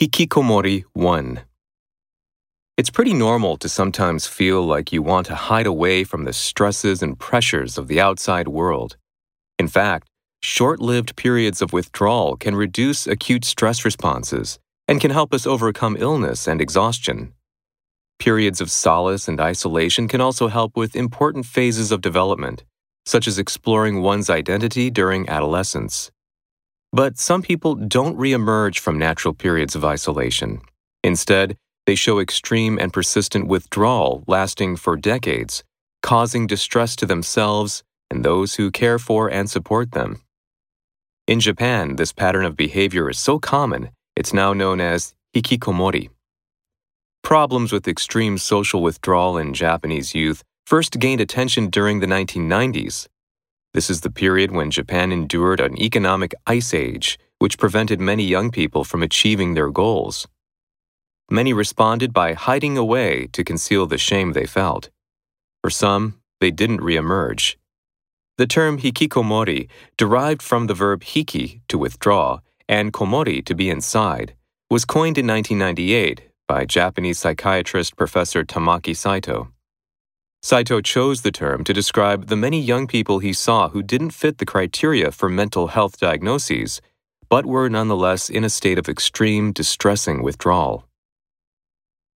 Hikikomori 1 It's pretty normal to sometimes feel like you want to hide away from the stresses and pressures of the outside world. In fact, short lived periods of withdrawal can reduce acute stress responses and can help us overcome illness and exhaustion. Periods of solace and isolation can also help with important phases of development, such as exploring one's identity during adolescence. But some people don't reemerge from natural periods of isolation. Instead, they show extreme and persistent withdrawal lasting for decades, causing distress to themselves and those who care for and support them. In Japan, this pattern of behavior is so common, it's now known as hikikomori. Problems with extreme social withdrawal in Japanese youth first gained attention during the 1990s this is the period when Japan endured an economic ice age, which prevented many young people from achieving their goals. Many responded by hiding away to conceal the shame they felt. For some, they didn't reemerge. The term hikikomori, derived from the verb hiki, to withdraw, and komori, to be inside, was coined in 1998 by Japanese psychiatrist Professor Tamaki Saito. Saito chose the term to describe the many young people he saw who didn't fit the criteria for mental health diagnoses, but were nonetheless in a state of extreme, distressing withdrawal.